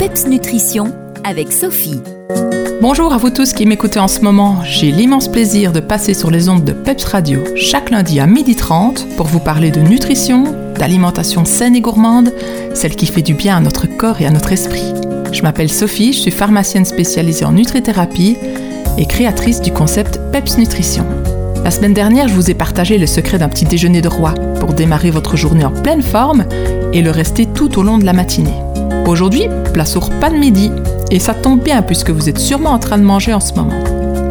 PEPS Nutrition avec Sophie. Bonjour à vous tous qui m'écoutez en ce moment. J'ai l'immense plaisir de passer sur les ondes de PEPS Radio chaque lundi à 12h30 pour vous parler de nutrition, d'alimentation saine et gourmande, celle qui fait du bien à notre corps et à notre esprit. Je m'appelle Sophie, je suis pharmacienne spécialisée en nutrithérapie et créatrice du concept PEPS Nutrition. La semaine dernière, je vous ai partagé le secret d'un petit déjeuner de roi pour démarrer votre journée en pleine forme et le rester tout au long de la matinée. Aujourd'hui, place au repas de midi. Et ça tombe bien puisque vous êtes sûrement en train de manger en ce moment.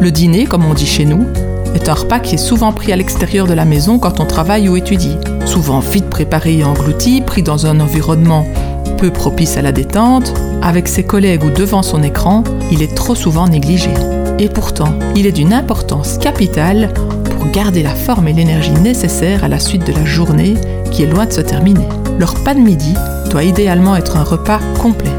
Le dîner, comme on dit chez nous, est un repas qui est souvent pris à l'extérieur de la maison quand on travaille ou étudie. Souvent vite préparé et englouti, pris dans un environnement peu propice à la détente, avec ses collègues ou devant son écran, il est trop souvent négligé. Et pourtant, il est d'une importance capitale pour garder la forme et l'énergie nécessaires à la suite de la journée qui est loin de se terminer. Le repas de midi doit idéalement être un repas complet.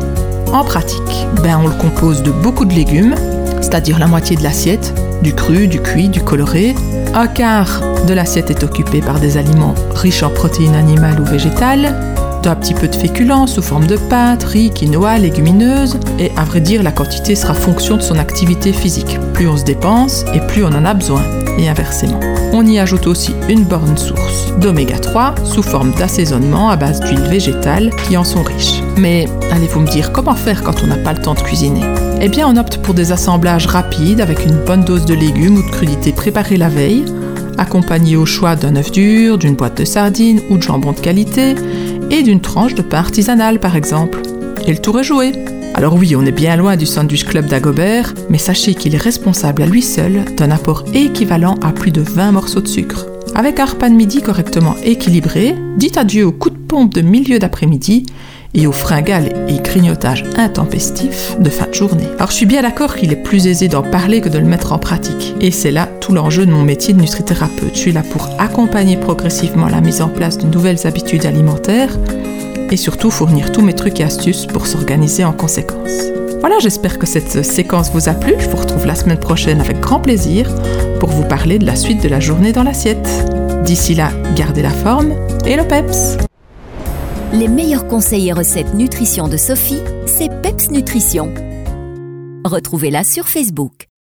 En pratique, ben on le compose de beaucoup de légumes, c'est-à-dire la moitié de l'assiette, du cru, du cuit, du coloré. Un quart de l'assiette est occupé par des aliments riches en protéines animales ou végétales, d'un petit peu de féculents sous forme de pâtes, riz, quinoa, légumineuses, et à vrai dire, la quantité sera fonction de son activité physique. Plus on se dépense et plus on en a besoin, et inversement. On y ajoute aussi une bonne source d'oméga 3 sous forme d'assaisonnement à base d'huile végétale qui en sont riches. Mais allez-vous me dire comment faire quand on n'a pas le temps de cuisiner? Eh bien, on opte pour des assemblages rapides avec une bonne dose de légumes ou de crudités préparées la veille, accompagnés au choix d'un œuf dur, d'une boîte de sardines ou de jambon de qualité, et d'une tranche de pain artisanal par exemple. Et le tour est joué. Alors oui, on est bien loin du sandwich club d'Agobert, mais sachez qu'il est responsable à lui seul d'un apport équivalent à plus de 20 morceaux de sucre. Avec un repas de midi correctement équilibré, dites adieu au coup de pompe de milieu d'après-midi et aux fringales et grignotages intempestifs de fin de journée. Alors je suis bien d'accord qu'il est plus aisé d'en parler que de le mettre en pratique. Et c'est là tout l'enjeu de mon métier de nutrithérapeute. Je suis là pour accompagner progressivement la mise en place de nouvelles habitudes alimentaires et surtout fournir tous mes trucs et astuces pour s'organiser en conséquence. Voilà, j'espère que cette séquence vous a plu. Je vous retrouve la semaine prochaine avec grand plaisir pour vous parler de la suite de la journée dans l'assiette. D'ici là, gardez la forme et le PEPS. Les meilleurs conseils et recettes nutrition de Sophie, c'est PEPS Nutrition. Retrouvez-la sur Facebook.